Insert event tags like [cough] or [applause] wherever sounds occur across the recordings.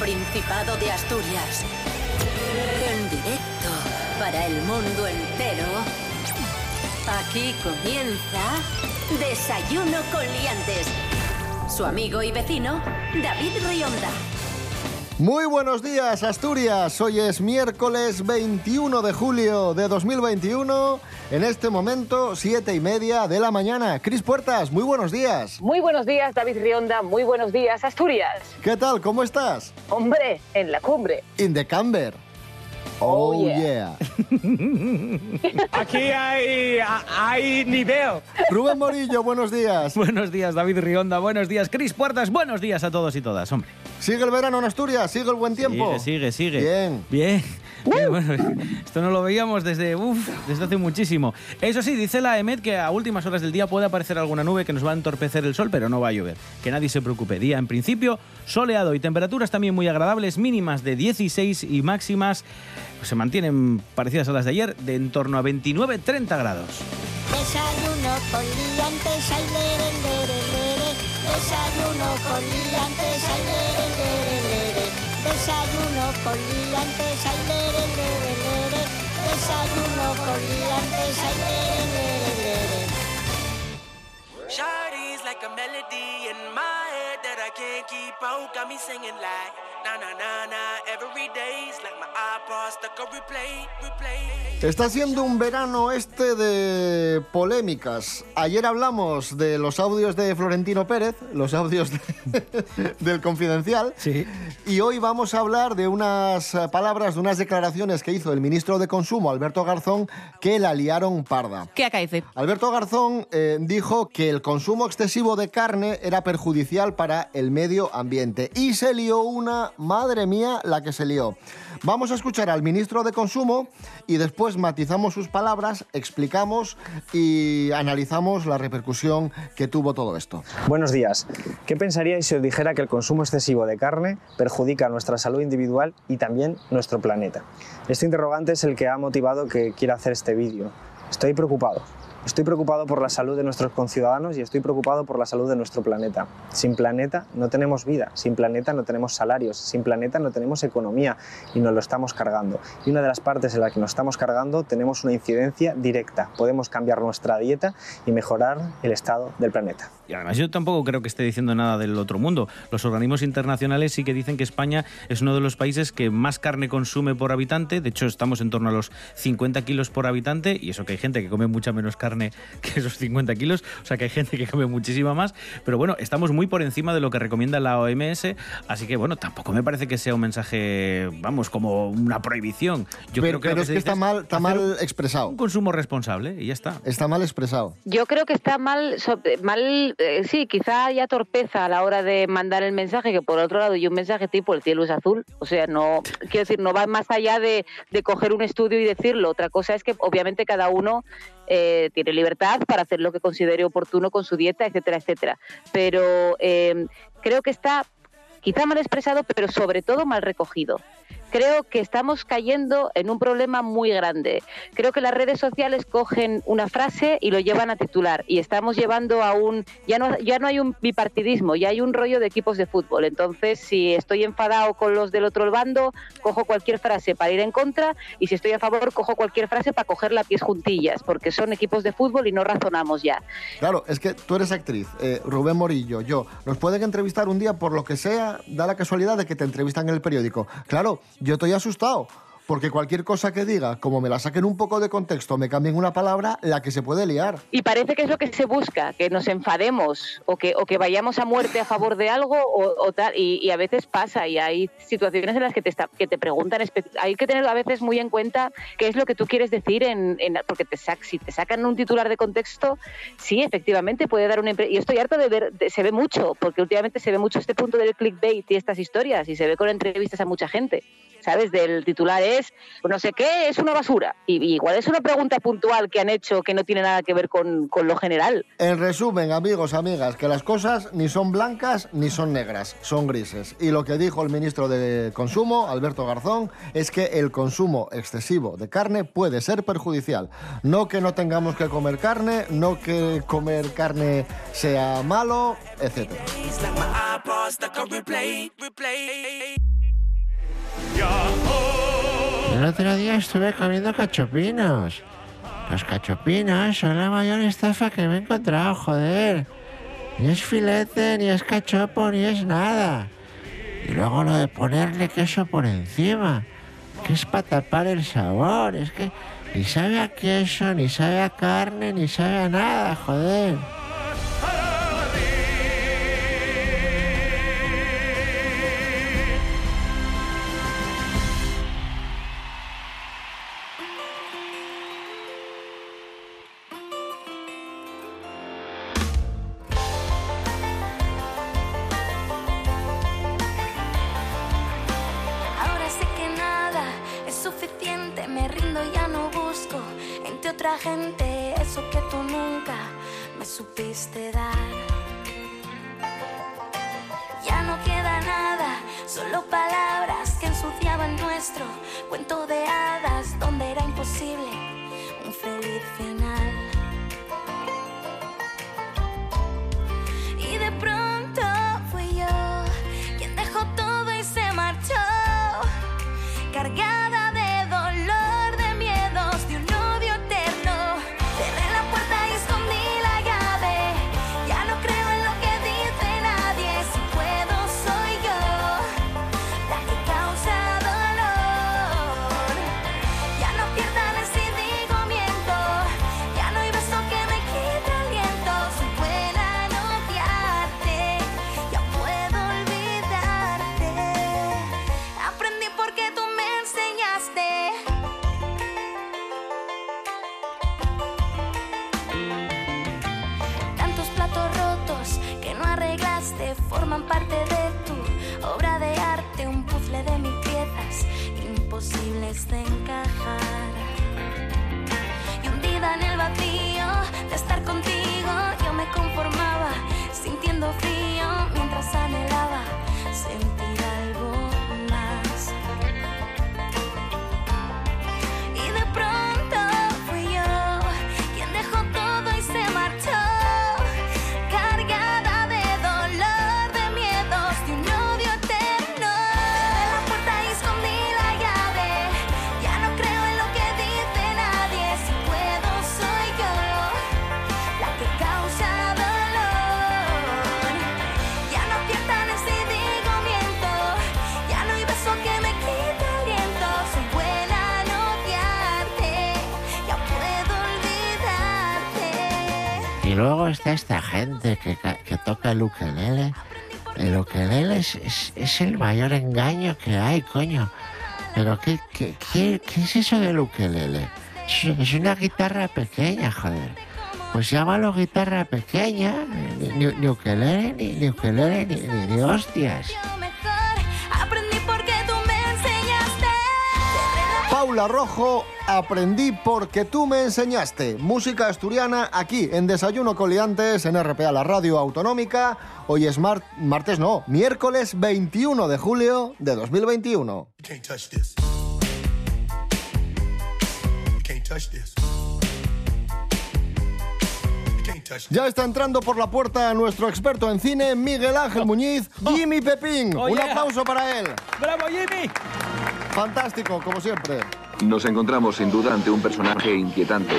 Principado de Asturias. En directo para el mundo entero. Aquí comienza Desayuno con Liantes. Su amigo y vecino, David Rionda. Muy buenos días, Asturias. Hoy es miércoles 21 de julio de 2021. En este momento, siete y media de la mañana. Cris Puertas, muy buenos días. Muy buenos días, David Rionda. Muy buenos días, Asturias. ¿Qué tal? ¿Cómo estás? Hombre, en la cumbre. In the camber. Oh, Oh, yeah. yeah. [laughs] Aquí hay, hay nivel. Rubén Morillo, buenos días. Buenos días, David Rionda. Buenos días, Cris Puertas. Buenos días a todos y todas, hombre. ¿Sigue el verano en Asturias? ¿Sigue el buen tiempo? Sigue, sigue, sigue. Bien. Bien. Bien, bueno, [laughs] esto no lo veíamos desde, uf, desde hace muchísimo. Eso sí, dice la EMET que a últimas horas del día puede aparecer alguna nube que nos va a entorpecer el sol, pero no va a llover. Que nadie se preocupe. Día, en principio, soleado y temperaturas también muy agradables, mínimas de 16 y máximas pues, se mantienen parecidas a las de ayer, de en torno a 29-30 grados. Desayuno con liantes, ay, lere, lere, lere. Desayuno con liantes, ay. Desayuno con liantes, ay, lere, lere, lere. Desayuno con liantes, ay, lere, lere, lere. Shawty's like a melody in my head that I can't keep out. Got me singing like Está siendo un verano este de polémicas. Ayer hablamos de los audios de Florentino Pérez, los audios de- [laughs] del Confidencial. Sí. Y hoy vamos a hablar de unas palabras, de unas declaraciones que hizo el ministro de Consumo, Alberto Garzón, que la liaron parda. ¿Qué acaece? Alberto Garzón eh, dijo que el consumo excesivo de carne era perjudicial para el medio ambiente. Y se lió una, madre mía, la que se lió. Vamos a escuchar al ministro de Consumo y después matizamos sus palabras, explicamos y analizamos la repercusión que tuvo todo esto. Buenos días. ¿Qué pensaríais si os dijera que el consumo excesivo de carne perjudica nuestra salud individual y también nuestro planeta? Este interrogante es el que ha motivado que quiera hacer este vídeo. Estoy preocupado. Estoy preocupado por la salud de nuestros conciudadanos y estoy preocupado por la salud de nuestro planeta. Sin planeta no tenemos vida, sin planeta no tenemos salarios, sin planeta no tenemos economía y nos lo estamos cargando. Y una de las partes en la que nos estamos cargando tenemos una incidencia directa. Podemos cambiar nuestra dieta y mejorar el estado del planeta. Y además yo tampoco creo que esté diciendo nada del otro mundo. Los organismos internacionales sí que dicen que España es uno de los países que más carne consume por habitante. De hecho, estamos en torno a los 50 kilos por habitante. Y eso que hay gente que come mucha menos carne [laughs] que esos 50 kilos. O sea que hay gente que come muchísima más. Pero bueno, estamos muy por encima de lo que recomienda la OMS. Así que bueno, tampoco me parece que sea un mensaje, vamos, como una prohibición. Yo pero creo que, lo es que está mal, está mal expresado. Un consumo responsable y ya está. Está mal expresado. Yo creo que está mal, so- mal eh, sí, quizá haya torpeza a la hora de mandar el mensaje, que por otro lado, y un mensaje tipo el cielo es azul, o sea, no, [laughs] quiero decir, no va más allá de, de coger un estudio y decirlo. Otra cosa es que obviamente cada uno eh, tiene libertad para hacer lo que considere oportuno con su dieta, etcétera, etcétera. Pero eh, creo que está quizá mal expresado, pero sobre todo mal recogido. Creo que estamos cayendo en un problema muy grande. Creo que las redes sociales cogen una frase y lo llevan a titular y estamos llevando a un ya no ya no hay un bipartidismo, ya hay un rollo de equipos de fútbol. Entonces, si estoy enfadado con los del otro bando, cojo cualquier frase para ir en contra y si estoy a favor, cojo cualquier frase para coger las pies juntillas, porque son equipos de fútbol y no razonamos ya. Claro, es que tú eres actriz, eh, Rubén Morillo, yo. Nos pueden entrevistar un día por lo que sea, da la casualidad de que te entrevistan en el periódico. Claro, yo estoy asustado. Porque cualquier cosa que diga, como me la saquen un poco de contexto, me cambien una palabra, la que se puede liar. Y parece que es lo que se busca, que nos enfademos o que, o que vayamos a muerte a favor de algo o, tal. Y, a veces pasa y hay situaciones en las que te, que te preguntan, hay que tener a veces muy en cuenta qué es lo que tú quieres decir, en, en- porque te sac- si te sacan un titular de contexto, sí, efectivamente puede dar una... impre- Y estoy harto de ver, se ve mucho, porque últimamente se ve mucho este punto del clickbait y estas historias y se ve con entrevistas a mucha gente. ¿Sabes? Del titular es, no sé qué, es una basura. Y, y igual es una pregunta puntual que han hecho que no tiene nada que ver con, con lo general. En resumen, amigos, amigas, que las cosas ni son blancas ni son negras, son grises. Y lo que dijo el ministro de Consumo, Alberto Garzón, es que el consumo excesivo de carne puede ser perjudicial. No que no tengamos que comer carne, no que comer carne sea malo, etc. El otro día estuve comiendo cachopinos. Los cachopinos son la mayor estafa que me he encontrado, joder. Ni es filete, ni es cachopo, ni es nada. Y luego lo de ponerle queso por encima, que es para tapar el sabor. Es que ni sabe a queso, ni sabe a carne, ni sabe a nada, joder. Frío mientras anhelaba sentir luego está esta gente que, que toca el ukelele. El ukelele es, es- el mayor engaño que hay, coño. Pero ¿qué, qué, qué- es eso del ukelele? Es, una guitarra pequeña, joder. Pues llámalo guitarra pequeña, ni, ni- ukelele, ni, ni ukelele, ni- ni hostias. Paula Rojo, aprendí porque tú me enseñaste. Música asturiana aquí en Desayuno con Liantes en RPA, la radio autonómica. Hoy es mar- martes, no, miércoles 21 de julio de 2021. You can't touch this. You can't touch this. You can't touch Ya está entrando por la puerta nuestro experto en cine, Miguel Ángel Muñiz, Jimmy Pepín. Oh, Un aplauso para él. ¡Bravo, Jimmy! Fantástico, como siempre. Nos encontramos sin duda ante un personaje inquietante.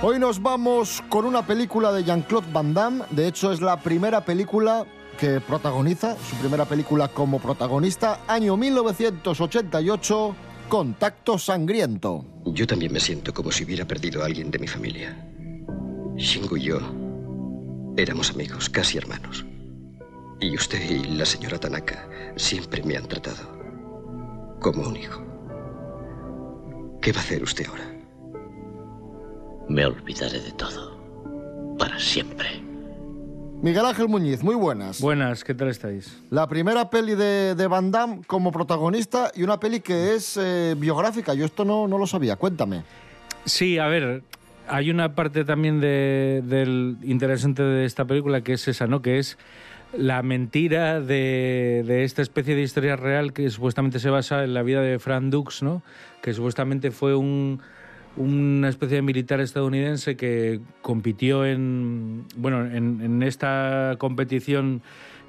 Hoy nos vamos con una película de Jean-Claude Van Damme. De hecho, es la primera película que protagoniza, su primera película como protagonista, año 1988, Contacto Sangriento. Yo también me siento como si hubiera perdido a alguien de mi familia. Shingo y yo éramos amigos, casi hermanos. Y usted y la señora Tanaka siempre me han tratado como un hijo. ¿Qué va a hacer usted ahora? Me olvidaré de todo. Para siempre. Miguel Ángel Muñiz, muy buenas. Buenas, ¿qué tal estáis? La primera peli de, de Van Damme como protagonista y una peli que es eh, biográfica. Yo esto no, no lo sabía. Cuéntame. Sí, a ver, hay una parte también de, del interesante de esta película que es esa, ¿no? Que es la mentira de, esta especie de historia real que supuestamente se basa en la vida de Frank Dux, ¿no? Que supuestamente fue un, una especie de militar estadounidense que compitió en, bueno, en, en esta competición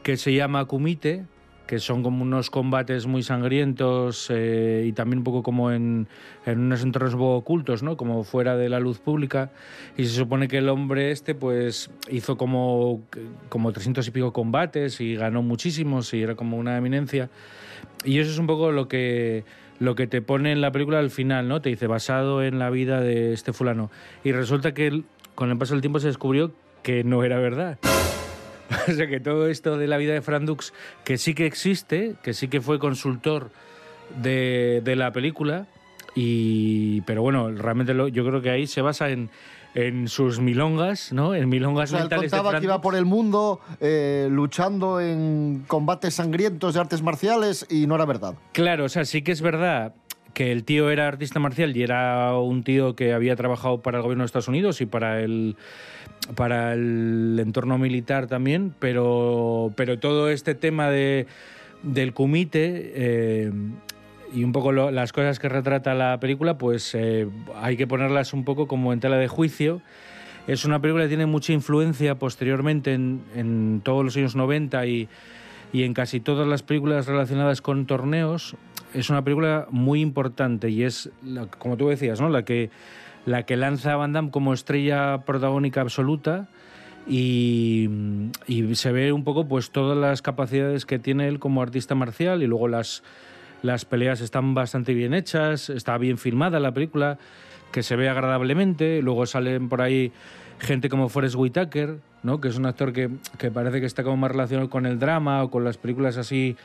que se llama Kumite, que son como unos combates muy sangrientos eh, y también un poco como en, en unos entornos ocultos, ¿no? Como fuera de la luz pública. Y se supone que el hombre este, pues, hizo como, como 300 y pico combates y ganó muchísimos y era como una eminencia. Y eso es un poco lo que lo que te pone en la película al final, ¿no? Te dice basado en la vida de este fulano. Y resulta que con el paso del tiempo se descubrió que no era verdad. [laughs] O sea que todo esto de la vida de Frank Dux, que sí que existe, que sí que fue consultor de, de la película, y, pero bueno, realmente lo- yo creo que ahí se basa en, en sus milongas, ¿no? En milongas O sea, él de contaba que iba por el mundo eh, luchando en combates sangrientos de artes marciales y no era verdad. Claro, o sea, sí que es verdad que el tío era artista marcial y era un tío que había trabajado para el gobierno de Estados Unidos y para el para el entorno militar también, pero, pero todo este tema de, del kumite eh, y un poco las cosas que retrata la película, pues eh, hay que ponerlas un poco como en tela de juicio. Es una película que tiene mucha influencia posteriormente en, en todos los años 90 y, y en casi todas las películas relacionadas con torneos. Es una película muy importante y es, como tú decías, ¿no? la, que, la que lanza a Van Damme como estrella protagónica absoluta y, y se ve un poco pues todas las capacidades que tiene él como artista marcial y luego las, las peleas están bastante bien hechas, está bien filmada la película, que se ve agradablemente, luego salen por ahí gente como Forrest Whitaker, ¿no? que es un actor que, que parece que está como más relacionado con el drama o con las películas así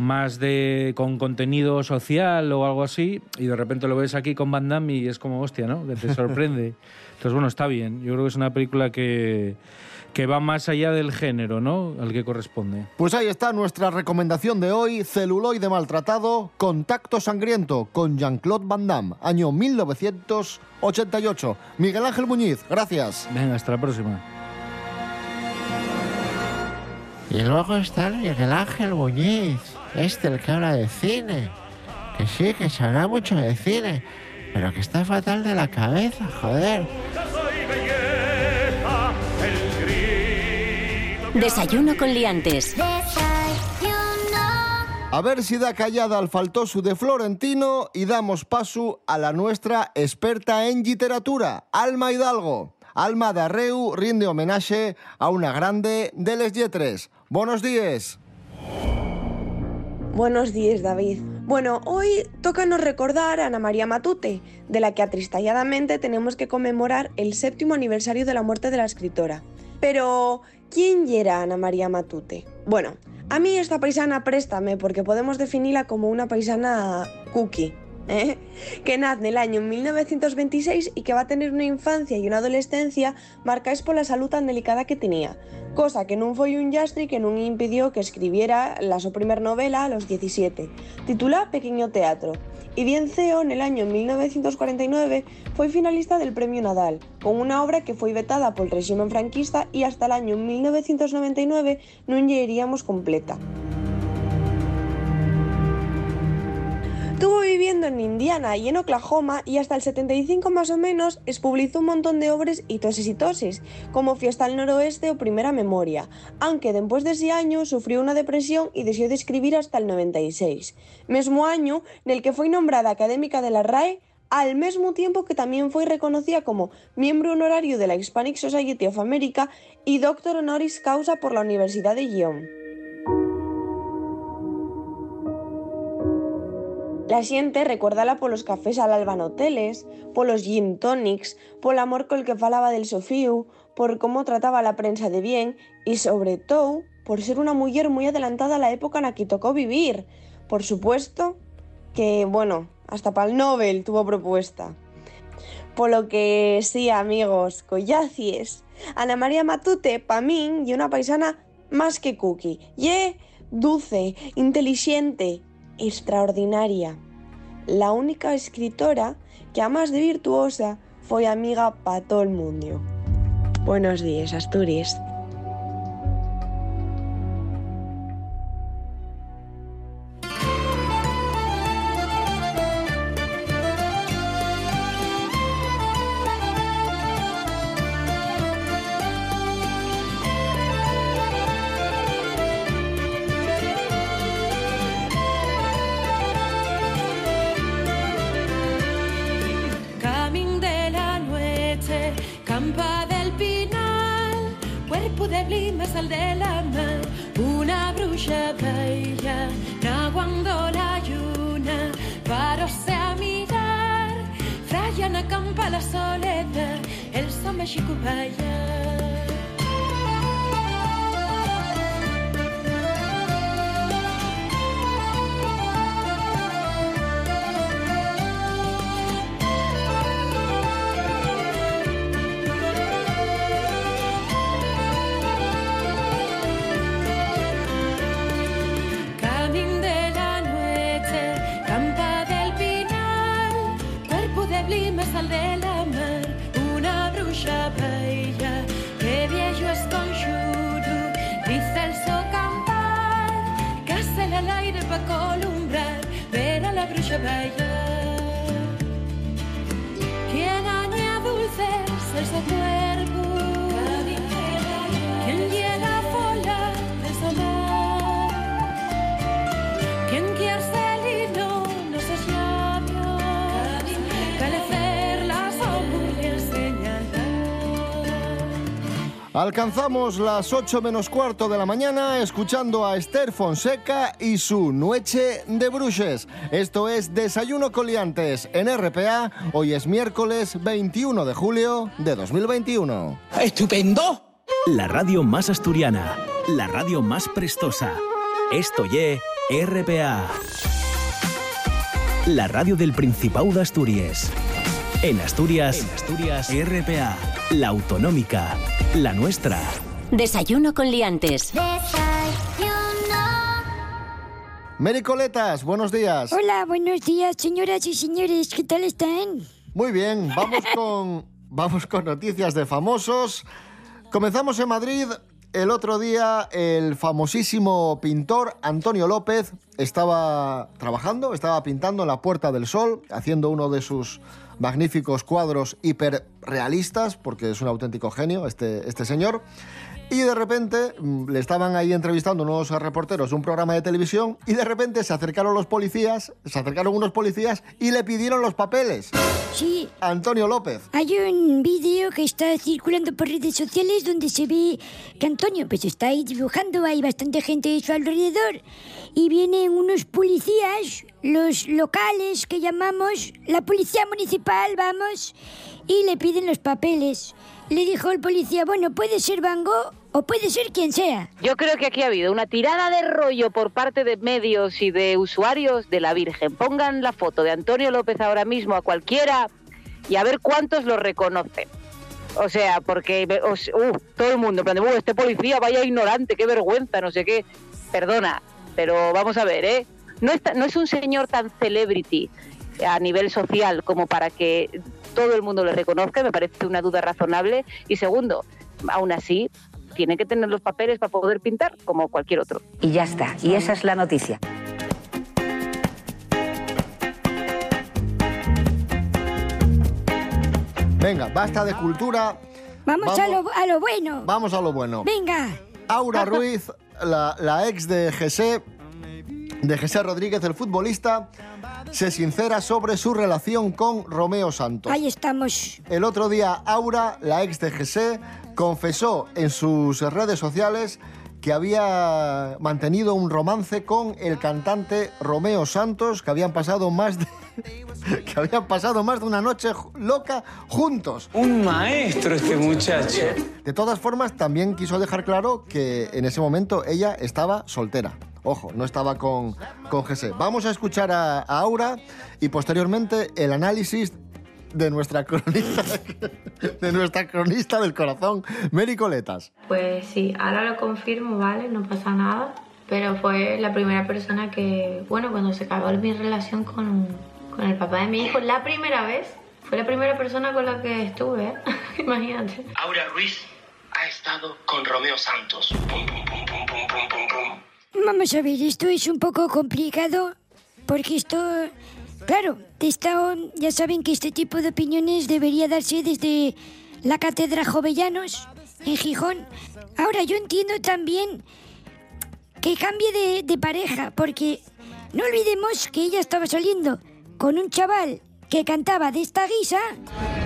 más de con contenido social o algo así y de repente lo ves aquí con Van Damme y es como hostia, ¿no? Que te [laughs] sorprende. Entonces bueno, está bien. Yo creo que es una película que, que va más allá del género, ¿no? Al que corresponde. Pues ahí está nuestra recomendación de hoy, celuloide maltratado, contacto sangriento, con Jean-Claude Van Damme, año 1988. Miguel Ángel Muñiz, gracias. Venga, hasta la próxima. Y luego está el Miguel Ángel Muñiz, este el que habla de cine. Que sí, que se habla mucho de cine, pero que está fatal de la cabeza, joder. Desayuno con liantes. A ver si da callada al faltoso de Florentino y damos paso a la nuestra experta en literatura, Alma Hidalgo. Alma de Arreu rinde homenaje a una grande de les lletres. Buenos días. Buenos días, David. Bueno, hoy tócanos recordar a Ana María Matute, de la que atristalladamente tenemos que conmemorar el séptimo aniversario de la muerte de la escritora. Pero, ¿quién era Ana María Matute? Bueno, a mí esta paisana préstame porque podemos definirla como una paisana cookie. [laughs] ¿eh? que nace en el año 1926 y que va a tener una infancia y una adolescencia marcadas por la salud tan delicada que tenía, cosa que non foi un llastri que non impidió que escribiera la su primer novela a los 17, titulada Pequeño Teatro, y bien CEO en el año 1949 fue finalista del Premio Nadal, con una obra que fue vetada por el régimen franquista y hasta el año 1999 non lle iríamos completa. Estuvo viviendo en Indiana y en Oklahoma y hasta el 75 más o menos expulsó un montón de obras hitoses y toses, como Fiesta al Noroeste o Primera Memoria, aunque después de ese año sufrió una depresión y decidió de escribir hasta el 96, mismo año en el que fue nombrada académica de la RAE al mismo tiempo que también fue reconocida como miembro honorario de la Hispanic Society of America y doctor honoris causa por la Universidad de Lyon. La xente recuérdala polos cafés al alba en hoteles, polos gin tonics, polo amor col que falaba del Sofiu, por cómo trataba la prensa de bien y sobre todo por ser una mujer muy adelantada a la época na que tocó vivir. Por supuesto que, bueno, hasta para el Nobel tuvo propuesta. Por lo que sí, amigos, collacies. Ana María Matute, pa min, y una paisana más que cookie. Y dulce, inteligente, extraordinaria. La única escritora que, además de virtuosa, fue amiga para todo el mundo. Buenos días, Asturias. Alcanzamos las 8 menos cuarto de la mañana escuchando a Esther Fonseca y su Noche de Bruches. Esto es Desayuno Coliantes en RPA. Hoy es miércoles 21 de julio de 2021. ¡Estupendo! La radio más asturiana, la radio más prestosa. Esto ye RPA. La radio del Principado de Asturias. En Asturias, en Asturias, RPA, la autonómica, la nuestra. Desayuno con liantes. Mary Coletas, buenos días. Hola, buenos días, señoras y señores. ¿Qué tal están? Muy bien, vamos con, [laughs] vamos con noticias de famosos. Comenzamos en Madrid. El otro día el famosísimo pintor Antonio López estaba trabajando, estaba pintando en la Puerta del Sol, haciendo uno de sus magníficos cuadros hiperrealistas, porque es un auténtico genio este, este señor. Y de repente mm, le estaban ahí entrevistando unos reporteros un programa de televisión y de repente se acercaron los policías, se acercaron unos policías y le pidieron los papeles. Sí. Antonio López. Hay un vídeo que está circulando por redes sociales donde se ve que Antonio pues está ahí dibujando, hay bastante gente a su alrededor y vienen unos policías, los locales que llamamos, la policía municipal, vamos, y le piden los papeles. Le dijo el policía, bueno, puede ser Van Gogh o puede ser quien sea. Yo creo que aquí ha habido una tirada de rollo por parte de medios y de usuarios de la Virgen. Pongan la foto de Antonio López ahora mismo a cualquiera y a ver cuántos lo reconocen. O sea, porque todo el mundo, en plan de, "Uh, este policía, vaya ignorante, qué vergüenza, no sé qué. Perdona, pero vamos a ver, ¿eh? No, no es un señor tan celebrity a nivel social como para que todo el mundo le reconozca, me parece una duda razonable. Y segundo, aún así, tiene que tener los papeles para poder pintar como cualquier otro. Y ya está. Y esa es la noticia. Venga, basta de cultura. Vamos, a, lo, a lo bueno. Vamos a lo bueno. Venga. Aura [laughs] Ruiz, la, la ex de José, de José Rodríguez, el futbolista, se sincera sobre su relación con Romeo Santos. Ahí estamos. El otro día, Aura, la ex de José, confesó en sus redes sociales que había mantenido un romance con el cantante Romeo Santos, que habían pasado más de, [laughs] que habían pasado más de una noche loca juntos. Un maestro este muchacho. De todas formas, también quiso dejar claro que en ese momento ella estaba soltera. Ojo, no estaba con, con José. Vamos a escuchar a, a Aura y posteriormente el análisis de nuestra cronista, [laughs] de nuestra cronista del corazón, Mary Coletas. Pues sí, ahora lo confirmo, ¿vale? No pasa nada. Pero fue la primera persona que, bueno, cuando se acabó mi relación con, con el papá de mi hijo, la primera vez, fue la primera persona con la que estuve, ¿eh? [laughs] Imagínate. Aura Ruiz ha estado con Romeo Santos. Pum, pum, pum, pum, pum, pum, pum, pum. Vamos a ver, esto es un poco complicado porque esto, claro, de esta, ya saben que este tipo de opiniones debería darse desde la cátedra Jovellanos en Gijón. Ahora yo entiendo también que cambie de, de pareja porque no olvidemos que ella estaba saliendo con un chaval que cantaba de esta guisa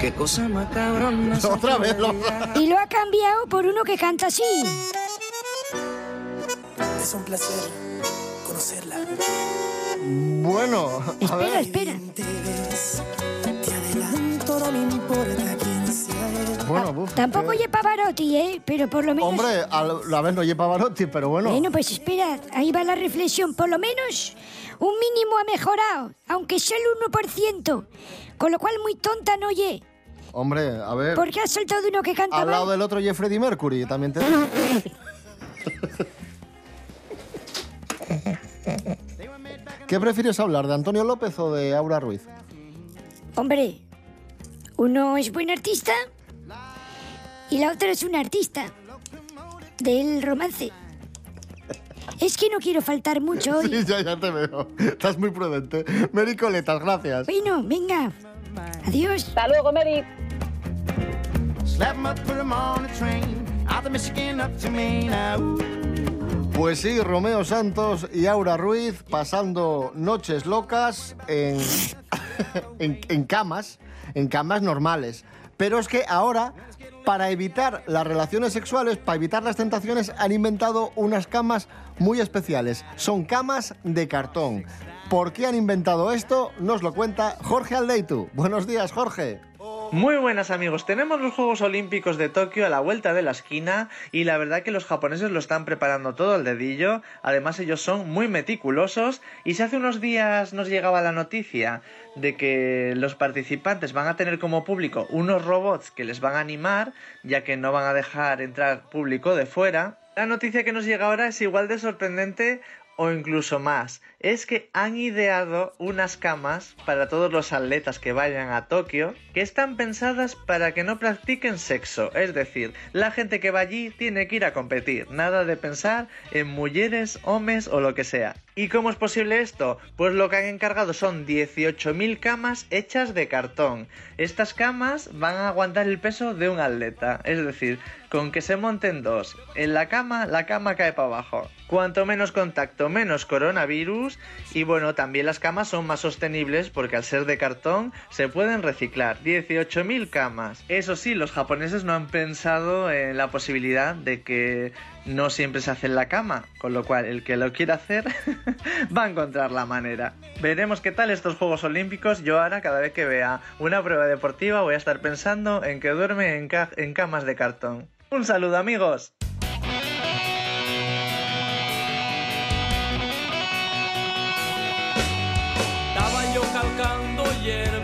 Qué cosa macabrona. [laughs] Otra vez lo... y lo ha cambiado por uno que canta así. Es un placer conocerla. Bueno, a Espera, ver. espera. Bueno, uf, Tampoco eh, oye Pavarotti, ¿eh? Pero por lo menos... Hombre, a la vez no lleva Pavarotti, pero bueno. Bueno, pues espera, ahí va la reflexión. Por lo menos un mínimo ha mejorado, aunque sea el 1%. Con lo cual muy tonta no oye. Hombre, a ver. Porque has saltado de uno que canta Al lado mal. del otro y Freddie Mercury, también te [laughs] ¿Qué prefieres hablar, de Antonio López o de Aura Ruiz? Hombre, uno es buen artista y la otra es una artista del romance. Es que no quiero faltar mucho [laughs] hoy. Sí, ya, ya te veo. Estás muy prudente. Mary Coletas, gracias. Bueno, venga. Adiós. Hasta luego, Mary. Slap 'em up, put 'em on a train. Out of Michigan up to Maine. Ooh. Pues sí, Romeo Santos y Aura Ruiz pasando noches locas [laughs] en, en, camas, en camas normales. Pero es que ahora, para evitar las relaciones sexuales, para evitar las tentaciones, han inventado unas camas muy especiales. Son camas de cartón. ¿Por qué han inventado esto? Nos lo cuenta Jorge Aldeitu. Buenos días, Jorge. Muy buenas amigos, tenemos los Juegos Olímpicos de Tokio a la vuelta de la esquina y la verdad que los japoneses lo están preparando todo al dedillo, además ellos son muy meticulosos. Y si hace unos días nos llegaba la noticia de que los participantes van a tener como público unos robots que les van a animar ya que no van a dejar entrar público de fuera, la noticia que nos llega ahora es igual de sorprendente o incluso más. Es que han ideado unas camas para todos los atletas que vayan a Tokio que están pensadas para que no practiquen sexo. Es decir, la gente que va allí tiene que ir a competir. Nada de pensar en mujeres, hombres o lo que sea. ¿Y cómo es posible esto? Pues lo que han encargado son 18.000 camas hechas de cartón. Estas camas van a aguantar el peso de un atleta. Es decir, con que se monten dos en la cama, la cama cae para abajo. Cuanto menos contacto, menos coronavirus. Y bueno, también las camas son más sostenibles porque al ser de cartón se pueden reciclar. 18.000 camas. Eso sí, los japoneses no han pensado en la posibilidad de que no siempre se hace en la cama, con lo cual el que lo quiera hacer [laughs] va a encontrar la manera. Veremos qué tal estos Juegos Olímpicos. Yo ahora cada vez que vea una prueba deportiva voy a estar pensando en que duerme en, ca- en camas de cartón. Un saludo amigos. Estaba yo calcando hierba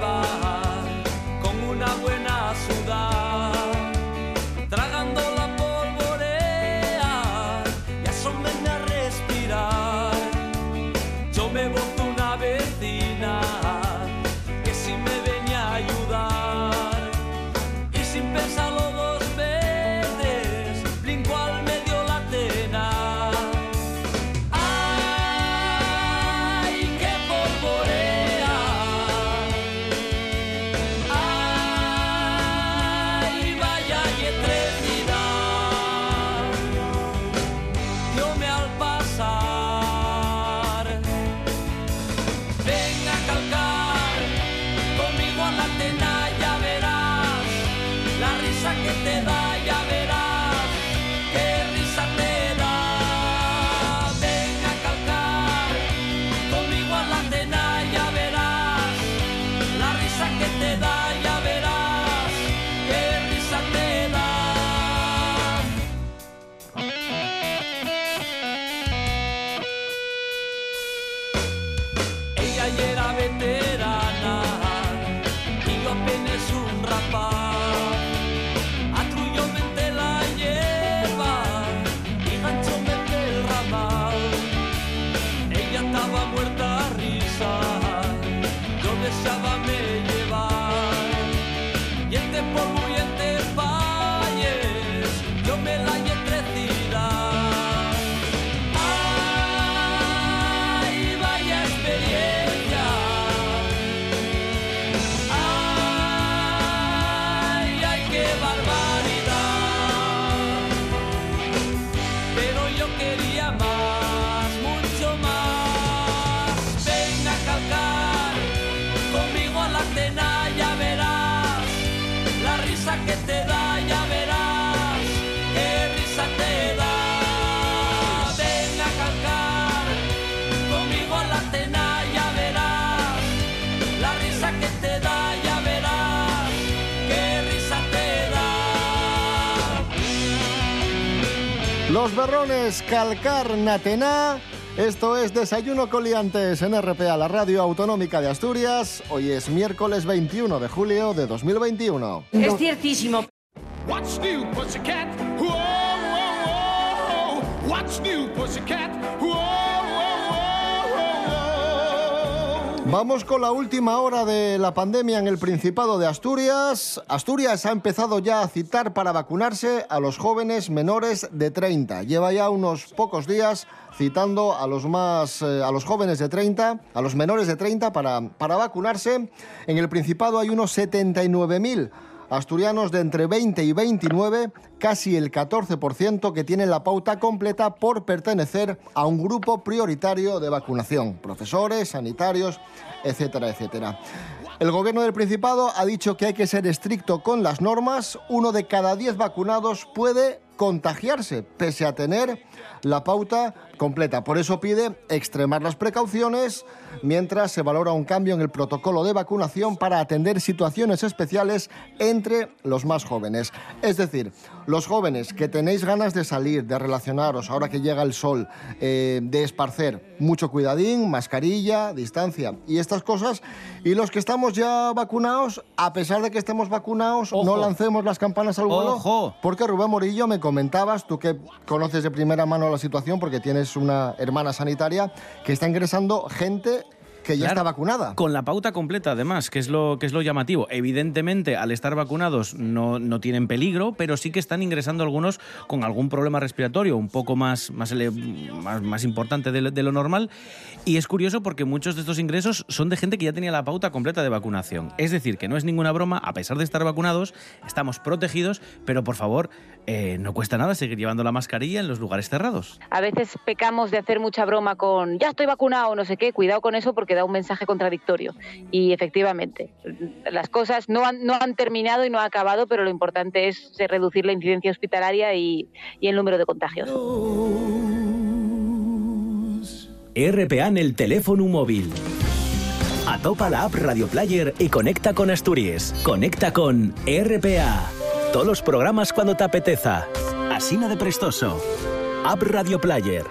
Los berrones calcar natená. Esto es Desayuno Coliantes en RPA, la radio autonómica de Asturias. Hoy es miércoles 21 de julio de 2021. Es ciertísimo. What's new, pussycat? Whoa, whoa, whoa. What's new, pussycat? Vamos con la última hora de la pandemia en el Principado de Asturias. Asturias ha empezado ya a citar para vacunarse a los jóvenes menores de 30. Lleva ya unos pocos días citando a los más eh, a los jóvenes de 30, a los menores de 30 para, para vacunarse. En el Principado hay unos 79.000 asturianos de entre 20 y 29, casi el 14% que tienen la pauta completa por pertenecer a un grupo prioritario de vacunación, profesores, sanitarios, etcétera, etcétera. El gobierno del Principado ha dicho que hay que ser estricto con las normas. Uno de cada diez vacunados puede contagiarse, pese a tener la pauta completa. Por eso pide extremar las precauciones mientras se valora un cambio en el protocolo de vacunación para atender situaciones especiales entre los más jóvenes. Es decir, los jóvenes que tenéis ganas de salir, de relacionaros, ahora que llega el sol, eh, de esparcer, mucho cuidadín, mascarilla, distancia y estas cosas. Y los que estamos ya vacunados, a pesar de que estemos vacunados, no lancemos las campanas al vuelo. Ojo. Porque Rubén Morillo me comentabas, tú que conoces de primera mano la situación porque tienes una hermana sanitaria, que está ingresando gente que ya Claro, está vacunada. Con la pauta completa, además, que es lo, que es lo llamativo. Evidentemente, al estar vacunados no, no tienen peligro, pero sí que están ingresando algunos con algún problema respiratorio un poco más, más, más, más importante de lo, de lo normal. Y es curioso porque muchos de estos ingresos son de gente que ya tenía la pauta completa de vacunación. Es decir, que no es ninguna broma, a pesar de estar vacunados, estamos protegidos, pero por favor, eh, no cuesta nada seguir llevando la mascarilla en los lugares cerrados. A veces pecamos de hacer mucha broma con ya estoy vacunado, no sé qué. Cuidado con eso porque un mensaje contradictorio. Y efectivamente, las cosas no han, no han terminado y no han acabado, pero lo importante es eh, reducir la incidencia hospitalaria y, y el número de contagios. RPA en el teléfono móvil. Atopa la app Radio Player y conecta con Asturias. Conecta con RPA. Todos los programas cuando te apeteza. Asina de Prestoso. App Radio Player.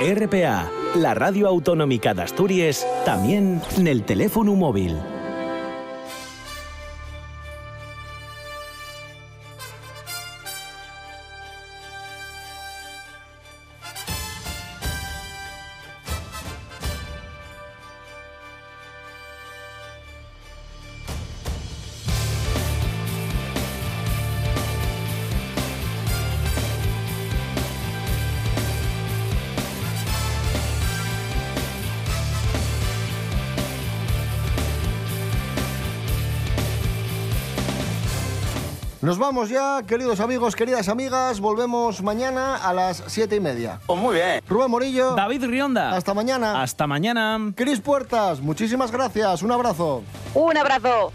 RPA, la radio autonómica de Asturias, también en el teléfono móvil. Vamos ya, queridos amigos, queridas amigas. Volvemos mañana a las siete y media. Pues muy bien. Rubén Morillo. David Rionda. Hasta mañana. Hasta mañana. Cris Puertas, muchísimas gracias. Un abrazo. Un abrazo.